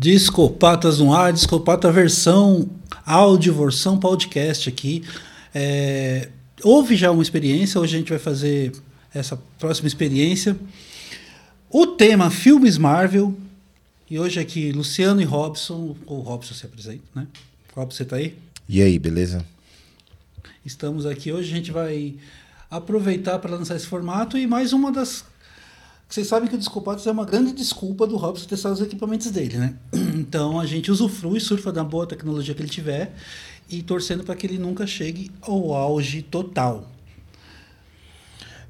Discopatas no ar, Discopata versão áudio, versão podcast aqui. É, houve já uma experiência, hoje a gente vai fazer essa próxima experiência. O tema filmes Marvel. E hoje aqui Luciano e Robson. Ou Robson se apresenta, né? Robson, você tá aí? E aí, beleza? Estamos aqui hoje, a gente vai aproveitar para lançar esse formato e mais uma das vocês sabem que o Desculpados é uma grande desculpa do Robson testar os equipamentos dele, né? Então a gente usufrui, surfa da boa tecnologia que ele tiver e torcendo para que ele nunca chegue ao auge total.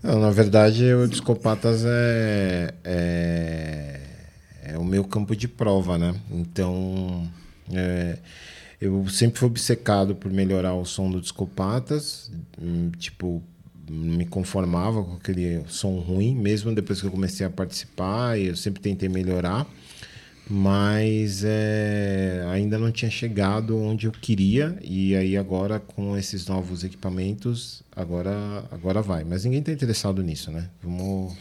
Não, na verdade, o Descopatas é, é, é, o meu campo de prova, né? Então, é, eu sempre fui obcecado por melhorar o som do Descopatas, hum, tipo, me conformava com aquele som ruim, mesmo depois que eu comecei a participar, eu sempre tentei melhorar, mas é, ainda não tinha chegado onde eu queria, e aí agora com esses novos equipamentos, agora, agora vai. Mas ninguém está interessado nisso, né? Vamos.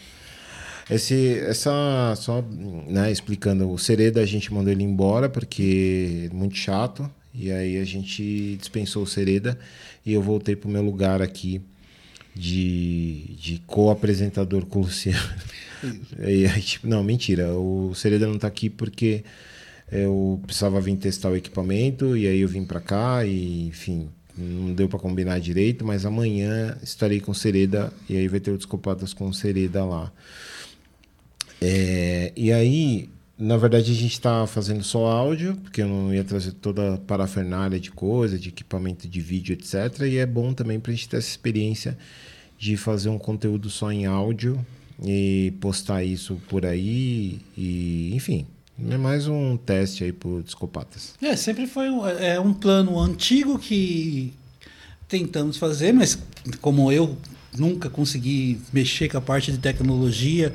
Esse, essa, só né, explicando, o Sereda a gente mandou ele embora porque é muito chato, e aí a gente dispensou o Sereda e eu voltei para o meu lugar aqui de, de co-apresentador com o Luciano. e aí, tipo, não, mentira. O Sereda não tá aqui porque eu precisava vir testar o equipamento e aí eu vim para cá e, enfim, não deu para combinar direito, mas amanhã estarei com o Sereda e aí vai ter o Descopatas com o Sereda lá. É, e aí, na verdade, a gente está fazendo só áudio, porque eu não ia trazer toda a parafernália de coisa, de equipamento de vídeo, etc. E é bom também para a gente ter essa experiência de fazer um conteúdo só em áudio e postar isso por aí e enfim é mais um teste aí por Descopatas. É, sempre foi um, é um plano antigo que tentamos fazer, mas como eu nunca consegui mexer com a parte de tecnologia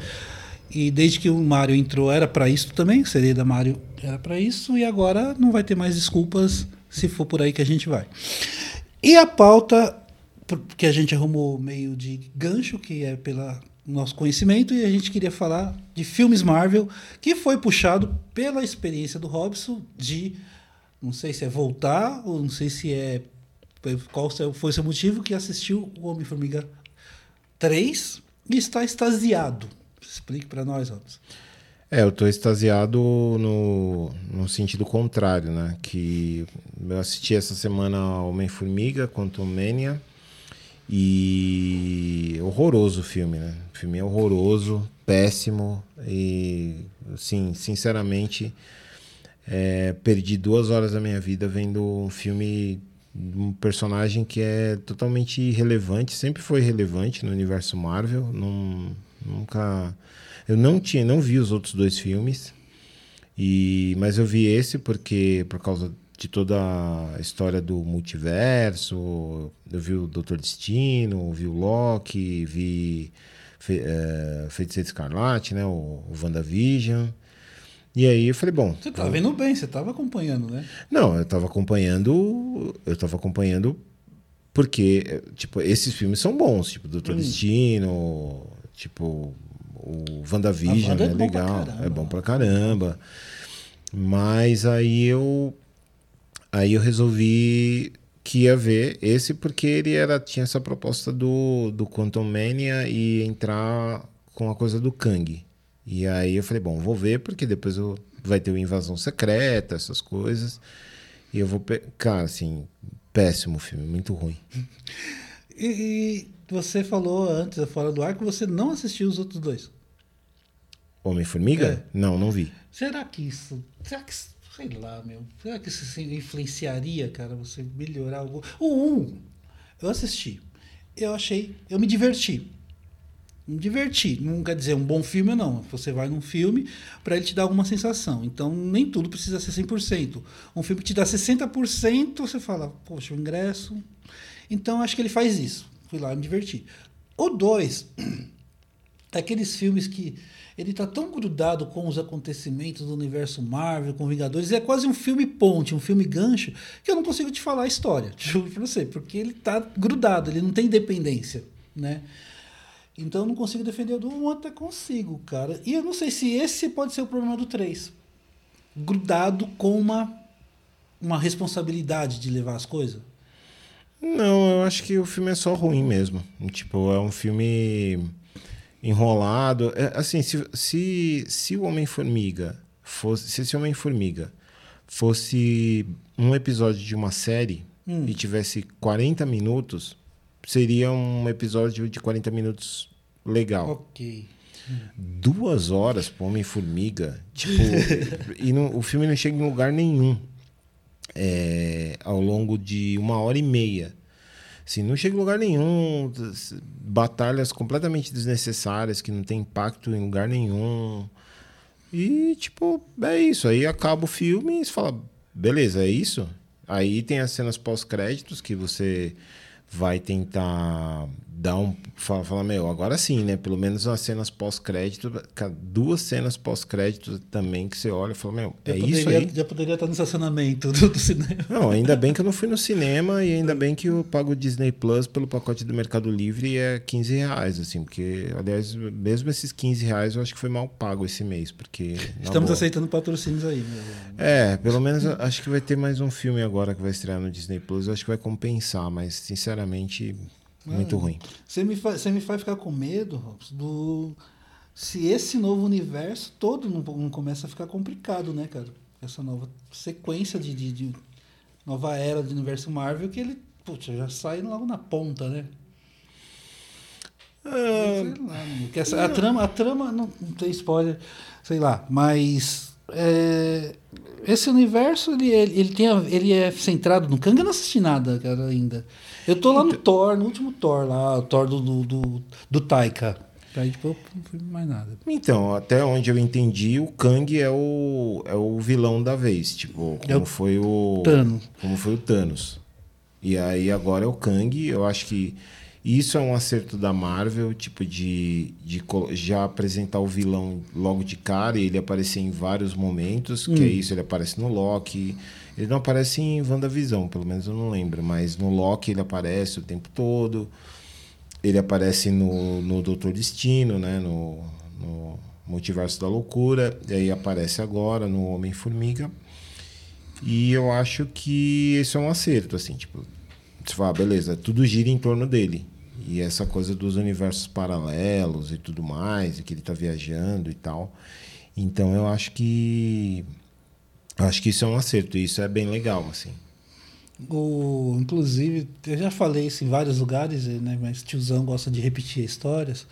e desde que o Mário entrou era para isso também, seria da Mário era para isso e agora não vai ter mais desculpas se for por aí que a gente vai. E a pauta porque a gente arrumou meio de gancho, que é pelo nosso conhecimento, e a gente queria falar de filmes Marvel, que foi puxado pela experiência do Robson de, não sei se é voltar, ou não sei se é. Qual foi o seu motivo que assistiu o Homem-Formiga 3 e está extasiado. Explique para nós, Robson. É, eu estou extasiado no, no sentido contrário, né? Que eu assisti essa semana Homem-Formiga, Quantum Mania e horroroso o filme, né? O filme é horroroso, péssimo e, assim, sinceramente, é, perdi duas horas da minha vida vendo um filme um personagem que é totalmente irrelevante, sempre foi relevante no universo Marvel, não, nunca... Eu não tinha, não vi os outros dois filmes, e, mas eu vi esse porque por causa de toda a história do multiverso. Eu vi o Doutor Destino, vi o Loki, vi Fe, é, Feiticeiro Escarlate, né? O, o WandaVision. E aí eu falei, bom. Você estava eu... vendo bem, você estava acompanhando, né? Não, eu estava acompanhando. Eu estava acompanhando porque, tipo, esses filmes são bons, tipo, Doutor hum. Destino, tipo, o WandaVision é, é legal, é bom pra caramba. Mas aí eu Aí eu resolvi que ia ver esse porque ele era tinha essa proposta do, do Quantum Mania e entrar com a coisa do Kang. E aí eu falei, bom, vou ver porque depois eu, vai ter o Invasão Secreta, essas coisas. E eu vou... Cara, assim, péssimo filme, muito ruim. e, você falou antes, fora do ar, que você não assistiu os outros dois. Homem-Formiga? É. Não, não vi. Será que isso... Será que Sei lá, meu. Será que isso influenciaria, cara, você melhorar algo? O 1, eu assisti. Eu achei. Eu me diverti. Me diverti. Não quer dizer um bom filme, não. Você vai num filme para ele te dar alguma sensação. Então, nem tudo precisa ser 100%. Um filme que te dá 60%, você fala, poxa, o ingresso. Então, acho que ele faz isso. Fui lá me diverti. O 2, é aqueles filmes que ele tá tão grudado com os acontecimentos do universo Marvel, com Vingadores, é quase um filme ponte, um filme gancho, que eu não consigo te falar a história, juro pra você, porque ele tá grudado, ele não tem independência, né? Então eu não consigo defender o do 1 até consigo, cara. E eu não sei se esse pode ser o problema do 3. grudado com uma, uma responsabilidade de levar as coisas? Não, eu acho que o filme é só ruim mesmo. Tipo, é um filme enrolado. É, assim, se, se, se o Homem-Formiga fosse. Se esse Homem-Formiga fosse um episódio de uma série Hum. e tivesse 40 minutos, seria um episódio de 40 minutos legal. Ok. Duas horas pro Homem-Formiga. Tipo, e não- o filme não chega em lugar nenhum. É, ao longo de uma hora e meia. Assim, não chega em lugar nenhum. Batalhas completamente desnecessárias que não tem impacto em lugar nenhum. E, tipo, é isso. Aí acaba o filme e você fala, beleza, é isso? Aí tem as cenas pós-créditos que você vai tentar dar um. Falar, falar, meu, agora sim, né? Pelo menos as cenas pós-crédito, duas cenas pós-crédito também que você olha e fala, meu, Já é poderia, isso aí? Já poderia estar no estacionamento do, do cinema. Não, ainda bem que eu não fui no cinema e ainda bem que eu pago o Disney Plus pelo pacote do Mercado Livre e é 15 reais, assim, porque, aliás, mesmo esses 15 reais eu acho que foi mal pago esse mês, porque. Estamos boa. aceitando patrocínios aí. Né? É, pelo menos acho que vai ter mais um filme agora que vai estrear no Disney Plus. Eu acho que vai compensar, mas sinceramente, muito ruim. Você me, faz, você me faz ficar com medo Robson, do. Se esse novo universo todo não, não começa a ficar complicado, né, cara? Essa nova sequência de, de, de nova era do universo Marvel que ele putz, já sai logo na ponta, né? Ah, Sei lá, essa- a, trama, a trama não, não tem spoiler, sei lá, mas é, esse universo ele, ele, ele, tem ele é centrado no Kang. Eu não assisti nada, cara, ainda. Eu tô lá no Thor, no último Thor lá, o Thor do, do, do, do Taika. Aí eu não fui mais nada. Então, até onde eu entendi, o Kang é o, é o vilão da vez, tipo, É como o foi o Thanos. como foi o Thanos. E aí agora é o Kang, eu acho que isso é um acerto da Marvel, tipo de, de já apresentar o vilão logo de cara e ele aparecer em vários momentos, que é isso, ele aparece no Loki, ele não aparece em WandaVision, pelo menos eu não lembro, mas no Loki ele aparece o tempo todo. Ele aparece no, no Doutor Destino, né? No, no Multiverso da Loucura. E aí aparece agora no Homem-Formiga. E eu acho que esse é um acerto, assim, tipo, você fala, ah, beleza, tudo gira em torno dele. E essa coisa dos universos paralelos e tudo mais, e que ele tá viajando e tal. Então eu acho que. Eu acho que isso é um acerto, e isso é bem legal, assim. O, inclusive, eu já falei isso em vários lugares, né, mas tiozão gosta de repetir histórias.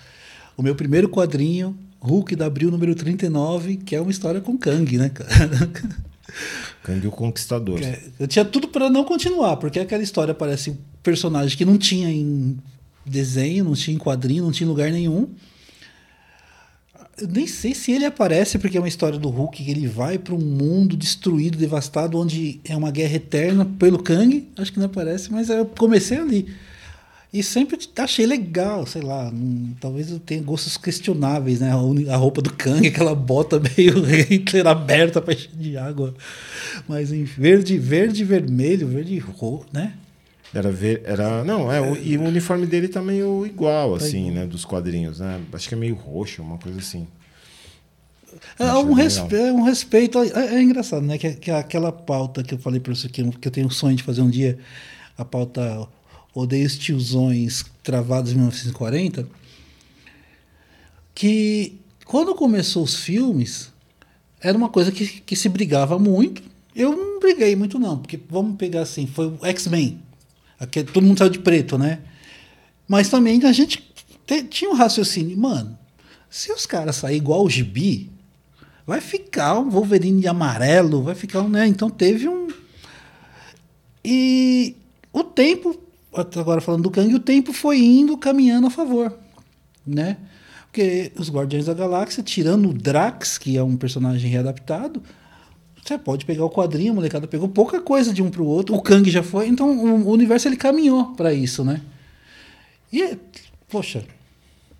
O meu primeiro quadrinho, Hulk da Abril número 39, que é uma história com Kang, né, cara? Kang o Conquistador. É, Eu tinha tudo para não continuar, porque aquela história parece um personagem que não tinha em desenho, não tinha quadrinho, não tinha lugar nenhum. Eu nem sei se ele aparece, porque é uma história do Hulk que ele vai para um mundo destruído, devastado, onde é uma guerra eterna pelo Kang. Acho que não aparece, mas eu comecei ali. E sempre achei legal, sei lá. talvez eu tenha gostos questionáveis, né? A A roupa do Kang, aquela bota meio Hitler aberta para encher de água. Mas em verde, verde, vermelho, verde roxo, né? Era ver, era não é o, e o uniforme dele tá meio igual Tá assim, né, dos quadrinhos, né? Acho que é meio roxo, uma coisa assim. É um, respe é um respeito. É, é engraçado, né? Que, que aquela pauta que eu falei para você que, eu- que eu tenho um sonho de fazer um dia, a pauta Odeio os tiozões travados em 1940, que quando começou os filmes, era uma coisa que, que se brigava muito. Eu não briguei muito, não, porque vamos pegar assim, foi o X-Men. Aquele- Todo mundo saiu de preto, né? Mas também a gente te- tinha um raciocínio, mano, se os caras saírem igual o gibi, vai ficar um Wolverine de amarelo, vai ficar um, né? Então teve um. E o tempo, agora falando do Kang, o tempo foi indo caminhando a favor, né? Porque os Guardiões da Galáxia, tirando o Drax, que é um personagem readaptado, você pode pegar o quadrinho, a molecada pegou pouca coisa de um pro outro, o Kang já foi, então o o universo ele caminhou para isso, né? E, poxa,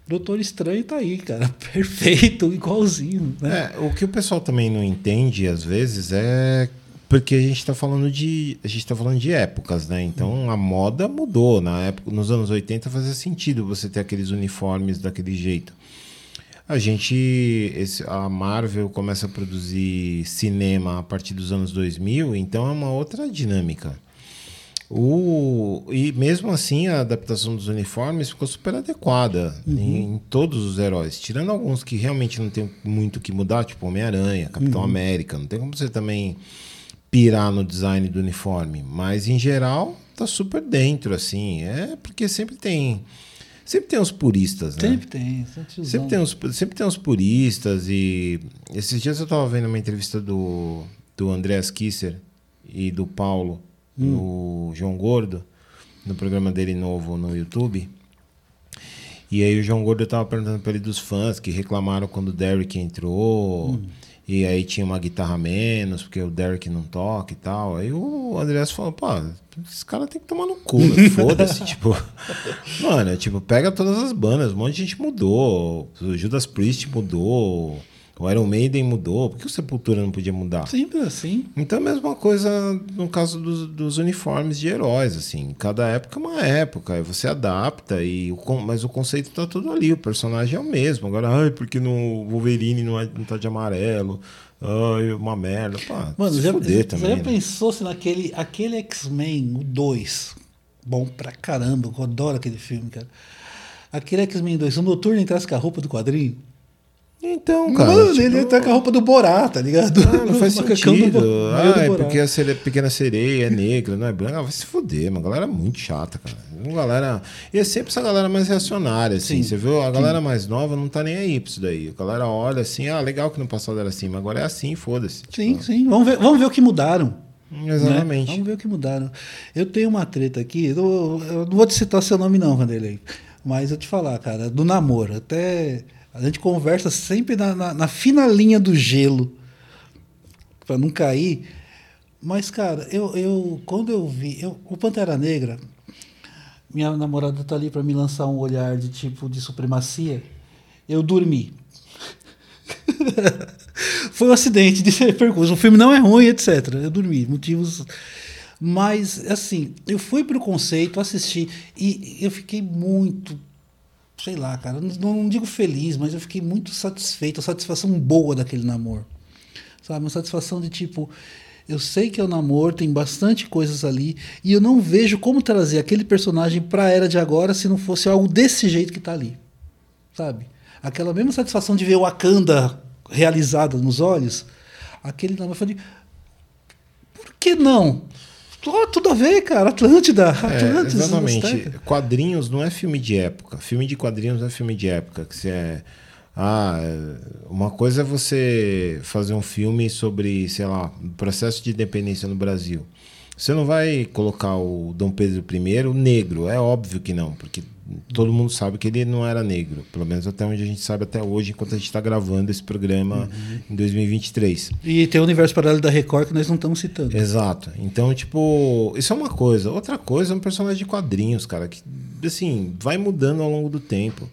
Doutor Estranho tá aí, cara, perfeito, igualzinho, né? É, o que o pessoal também não entende às vezes é porque a gente está falando de a gente tá falando de épocas, né? Então a moda mudou na época, nos anos 80 fazia sentido você ter aqueles uniformes daquele jeito. A gente. Esse, a Marvel começa a produzir cinema a partir dos anos 2000, então é uma outra dinâmica. O, e mesmo assim, a adaptação dos uniformes ficou super adequada uhum. em, em, todos os heróis. Tirando alguns que realmente não tem muito o que mudar, tipo Homem-Aranha, Capitão uhum. América. Não tem como você também pirar no design do uniforme. Mas, em geral, tá super dentro, assim. É porque sempre tem... Sempre tem os puristas, né? Sempre tem. Sempre tem, os, sempre tem os puristas e... Esses dias eu estava vendo uma entrevista do, do Andreas Kisser e do Paulo hum. no João Gordo, no programa dele novo no YouTube. E aí o João Gordo estava perguntando para ele dos fãs que reclamaram quando o Derek entrou. Hum. E aí tinha uma guitarra menos, porque o Derek não toca e tal. Aí o Andrés falou, pô, esse cara tem que tomar no cu, né? foda-se. tipo, mano, tipo, pega todas as bandas, um monte de gente mudou. O Judas Priest mudou. O Iron Maiden mudou, por que o Sepultura não podia mudar? Sempre assim. Então a mesma coisa no caso dos, dos uniformes de heróis, assim. Cada época é uma época, aí você adapta, e o, mas o conceito tá tudo ali, o personagem é o mesmo. Agora, ai, porque no Wolverine não, é, não tá de amarelo? Ai, uma merda. Pá, Mano, já, também, já né? pensou se naquele aquele X-Men, o 2, bom pra caramba, eu adoro aquele filme, cara. Aquele X-Men 2, o Noturno entrasse com a roupa do quadrinho. Então, cara. Mano, tipo... ele tá com a roupa do Borá, tá ligado? Ah, não faz sentido. Ah, é porque a sereia, pequena sereia é negra, não é branca. Ah, vai se fuder, uma galera muito chata, cara. Uma galera. E é sempre essa galera mais reacionária, assim. Sim. Você viu? A galera Sim. mais nova não tá nem aí pra isso daí. A galera olha assim, ah, legal que no passado era assim, mas agora é assim, foda-se. Tipo... Sim, sim. Vamos ver, vamos ver o que mudaram. Exatamente. Né? Vamos ver o que mudaram. Eu tenho uma treta aqui, eu, eu não vou te citar seu nome, não, Vanderlei. Mas eu te falar, cara, do namoro. Até. A gente conversa sempre na, na, na fina linha do gelo, para não cair. Mas, cara, eu, eu quando eu vi. Eu, o Pantera Negra, minha namorada tá ali para me lançar um olhar de tipo de supremacia. Eu dormi. Foi um acidente de percurso. O filme não é ruim, etc. Eu dormi. Motivos. Mas, assim, eu fui pro conceito, assisti e eu fiquei muito sei lá, cara, não, não, digo feliz, mas eu fiquei muito satisfeito, a satisfação boa daquele namoro. Sabe, uma satisfação de tipo, eu sei que é o um namoro, tem bastante coisas ali, e eu não vejo como trazer aquele personagem para a era de agora se não fosse algo desse jeito que tá ali. Sabe? Aquela mesma satisfação de ver o Wakanda realizada nos olhos, aquele namoro, eu falei, por que não? Oh, tudo a ver, cara. Atlântida. Atlântida. É, exatamente. Quadrinhos não é filme de época. Filme de quadrinhos não é filme de época. Que você é. Ah, uma coisa é você fazer um filme sobre, sei lá, o processo de independência no Brasil. Você não vai colocar o Dom Pedro I negro, é óbvio que não, porque todo mundo sabe que ele não era negro, pelo menos até onde a gente sabe até hoje, enquanto a gente está gravando esse programa uhum. em 2023. E tem o universo paralelo da Record que nós não estamos citando. Exato. Então, tipo, isso é uma coisa. Outra coisa é um personagem de quadrinhos, cara, que, assim, vai mudando ao longo do tempo.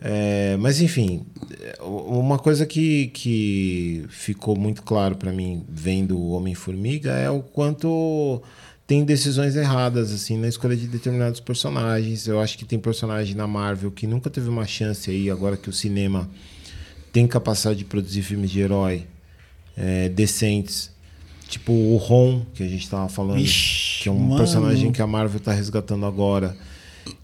É, mas, enfim, uma coisa que, que ficou muito claro para mim vendo o Homem-Formiga é o quanto tem decisões erradas assim na escolha de determinados personagens. Eu acho que tem personagem na Marvel que nunca teve uma chance aí, agora que o cinema tem capacidade de produzir filmes de herói é, decentes. Tipo o Ron, que a gente estava falando, Ixi, que é um mano. personagem que a Marvel está resgatando agora.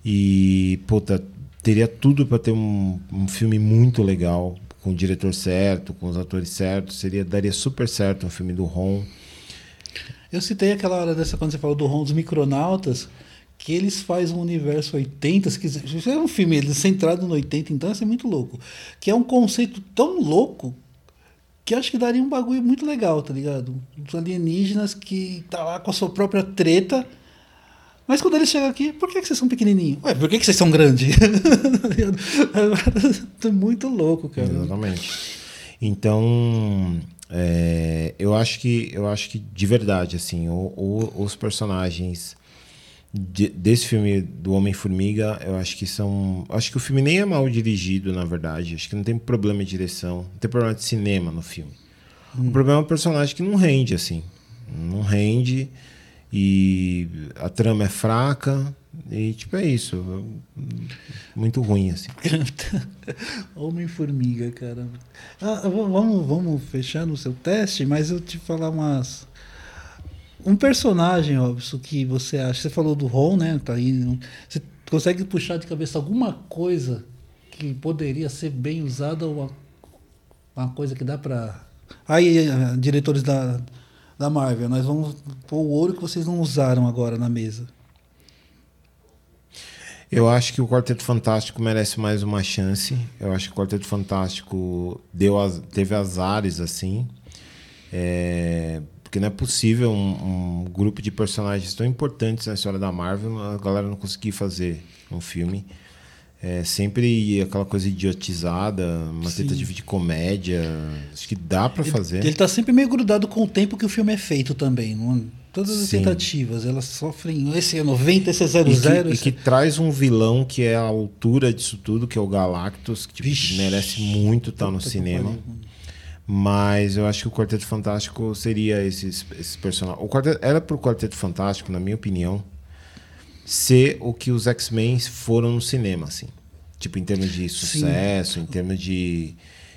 E, puta, teria tudo para ter um, um filme muito legal, com o diretor certo, com os atores certos. Seria, daria super certo um filme do Ron. Eu citei aquela hora dessa quando você falou do Ron dos Micronautas, que eles fazem um universo 80, se quiser. Isso é um filme ele centrado no 80, então isso é muito louco. Que é um conceito tão louco que acho que daria um bagulho muito legal, tá ligado? Os alienígenas que tá lá com a sua própria treta. Mas quando eles chegam aqui, por que, que vocês são pequenininhos? Ué, por que, que vocês são grandes? é muito louco, cara. Exatamente. Então, é, eu acho que eu acho que de verdade assim o, o, os personagens de, desse filme do Homem Formiga eu acho que são acho que o filme nem é mal dirigido na verdade. Acho que não tem problema de direção não tem problema de cinema no filme. Hum. o problema é o personagem que não rende assim. Não rende e a trama é fraca E, tipo, é isso. Muito ruim, assim. Homem-Formiga, cara. Ah, vamos, vamos fechar no seu teste, mas eu te falar umas. Um personagem, Robson, que você acha. Você falou do Ron, né? Tá aí. Você consegue puxar de cabeça alguma coisa que poderia ser bem usada ou uma, uma coisa que dá pra. Aí, eh, diretores da, da Marvel, nós vamos pôr o ouro que vocês não usaram agora na mesa. Eu acho que o Quarteto Fantástico merece mais uma chance. Eu acho que o Quarteto Fantástico deu as, teve azares assim. É, porque não é possível um, um, grupo de personagens tão importantes na história da Marvel a galera não conseguir fazer um filme. É sempre aquela coisa idiotizada, uma Sim. tentativa de comédia. Acho que dá para fazer. Ele, ele tá sempre meio grudado com o tempo que o filme é feito também. Não, todas as Sim. tentativas, elas sofrem. Esse é 90, esse é 00. E que, esse... e que traz um vilão que é a altura disso tudo, que é o Galactus, que tipo, merece muito estar tá no cinema. Mas eu acho que o Quarteto Fantástico seria esses, esses personagens. O quarteto, era pro Quarteto Fantástico, na minha opinião, ser o que os X-Men foram no cinema, assim. Tipo, em termos de sucesso, Sim. em termos de,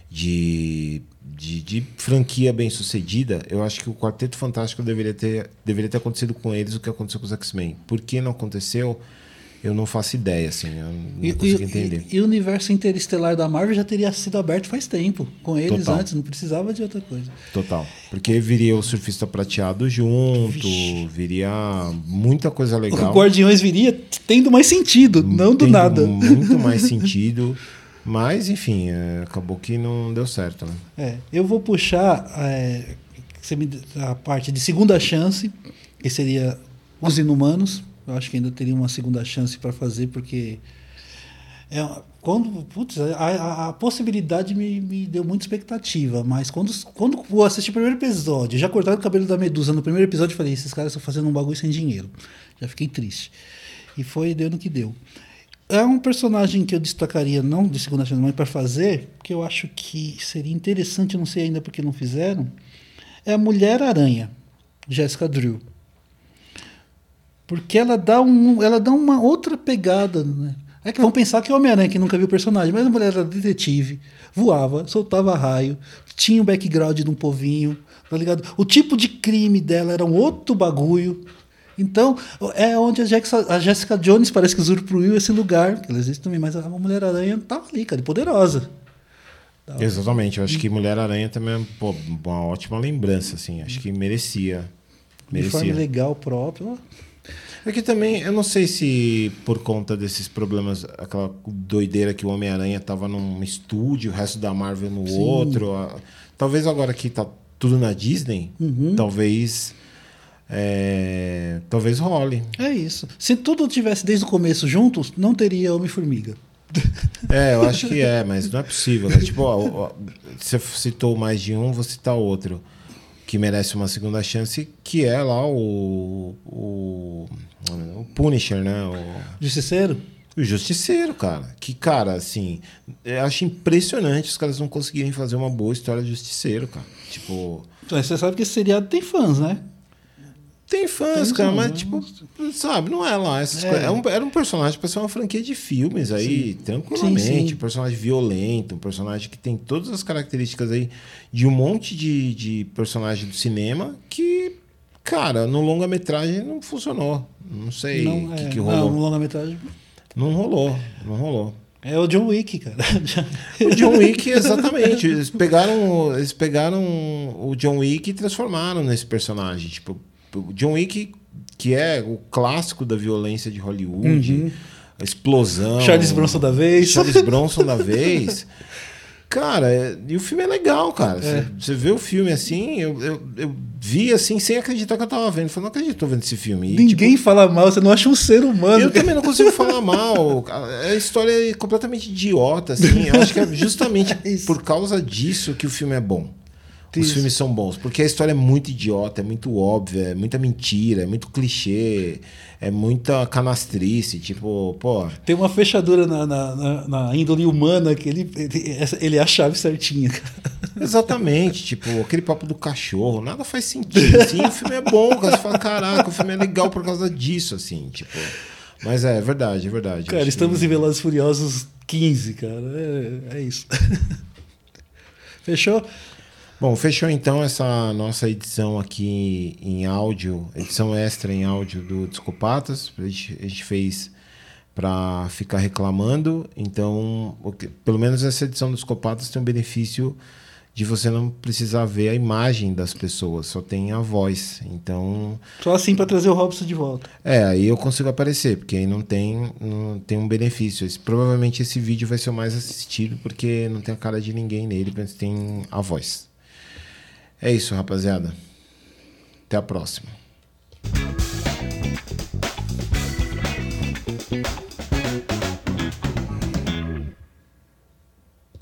de, de, de, franquia bem sucedida, eu acho que o Quarteto Fantástico deveria ter, deveria ter acontecido com eles o que aconteceu com os X-Men. Por que não aconteceu? Eu não faço ideia, assim, eu não e, consigo entender. E, e, o universo interestelar da Marvel já teria sido aberto faz tempo, com eles Total. antes, não precisava de outra coisa. Total. Porque viria o surfista prateado junto, Vixe. viria muita coisa legal. O Guardiões viria tendo mais sentido, não do nada. Muito mais sentido. Mas, enfim, é, acabou que não deu certo. Né? É, eu vou puxar é, a parte de segunda chance, que seria Os Inumanos eu acho que ainda teria uma segunda chance para fazer, porque é, quando putz, a, a, a, possibilidade me, me deu muita expectativa, mas quando, quando eu assisti o primeiro episódio, já cortaram o cabelo da Medusa no primeiro episódio, eu falei: esses caras estão fazendo um bagulho sem dinheiro. Já fiquei triste. E foi deu no que deu. É um personagem que eu destacaria, não de segunda chance, mas para fazer, que eu acho que seria interessante, não sei ainda porque não fizeram, é a Mulher-Aranha, Jessica Drew. Porque ela dá, um, ela dá uma outra pegada, né? É que vão pensar que é Homem-Aranha, que nunca viu o personagem, mas a mulher era detetive, voava, soltava raio, tinha o um background de um povinho, tá ligado? O tipo de crime dela era um outro bagulho. Então, é onde a Jessica, a Jessica Jones parece que usufruiu esse lugar, que ela existe também, mas a Mulher-Aranha tava ali, cara, poderosa. Tava Exatamente, eu acho que Mulher-Aranha também é pô, uma ótima lembrança, assim, acho que merecia. merecia. Uniforme legal próprio. É que também, eu não sei se por conta desses problemas, aquela doideira que o Homem-Aranha estava num estúdio, o resto da Marvel no Sim. outro. Talvez agora que tá tudo na Disney, uhum. talvez. É, talvez role. É isso. Se tudo tivesse desde o começo juntos, não teria Homem-Formiga. É, eu acho que é, mas não é possível. Né? Tipo, ó, ó, você citou mais de um, vou citar outro que merece uma segunda chance, que é lá o, o, o Punisher, né? O Justiceiro? O Justiceiro, cara. Que, cara, assim, eu acho impressionante os caras não conseguirem fazer uma boa história de Justiceiro, cara. Tipo. Você sabe que esse seriado tem fãs, né? Tem fãs, cara, mas, tipo, sabe, não é lá. Essas é. É um, era um personagem para ser uma franquia de filmes aí, sim. tranquilamente. Sim, sim. Um personagem violento, um personagem que tem todas as características aí de um monte de, de personagem do cinema que, cara, no longa-metragem não funcionou. Não sei o que, é, que rolou. Não, no longa-metragem. Não rolou, não rolou. É o John Wick, cara. o John Wick, exatamente. Eles pegaram, eles pegaram o John Wick e transformaram nesse personagem. Tipo, John Wick, que é o clássico da violência de Hollywood, uhum. a explosão. Charles Bronson da vez. Charles Bronson da vez. Cara, é, e o filme é legal, cara. É. Você, vê o filme assim, eu, eu, eu, vi assim, sem acreditar que eu tava vendo. Eu falei, não acredito que tô vendo esse filme. E, Ninguém tipo, fala mal, você não acha um ser humano. Eu também não consigo falar mal. A história é completamente idiota, assim. Eu acho que é justamente é por causa disso que o filme é bom. Os filmes são bons, porque a história é muito idiota, é muito óbvia, é muita mentira, é muito clichê, é muita canastrice, tipo, pô. Tem uma fechadura na, na, na, na índole humana que ele, ele, ele é a chave certinha. Exatamente, tipo, aquele papo do cachorro, nada faz sentido. Assim, o filme é bom, cara. Você fala, caraca, o filme é legal por causa disso, assim, tipo. Mas é, é verdade, é verdade. Cara, estamos que- em Velozes Furiosos 15, cara. É, é isso. Fechou? Bom, fechou então essa nossa edição aqui em áudio, edição extra em áudio do Discopatas. A gente, a gente fez para ficar reclamando. Então, pelo menos essa edição do Discopatas tem um benefício de você não precisar ver a imagem das pessoas, só tem a voz. Então, Só assim pra trazer o Robson de volta. é, aí eu consigo aparecer, porque aí não tem, não tem um benefício. Esse- provavelmente esse vídeo vai ser o mais assistido, porque não tem a cara de ninguém nele, mas tem a voz. É isso, rapaziada. Até a próxima.